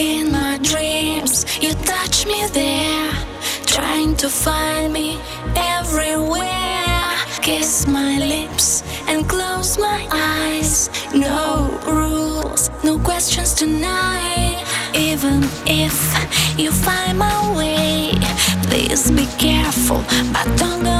in my dreams. You touch me there, trying to find me everywhere. Kiss my lips and close my eyes. No rules, no questions tonight. Even if you find my way, please be careful, but don't go.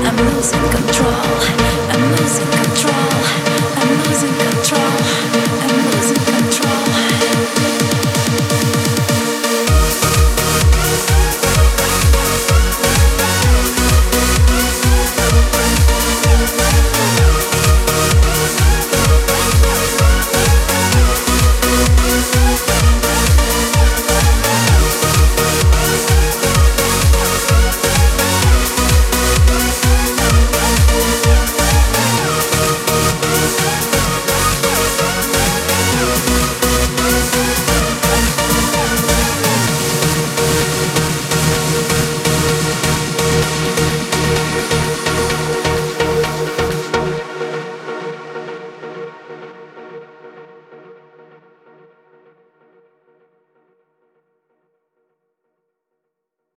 I'm losing control. I'm losing control.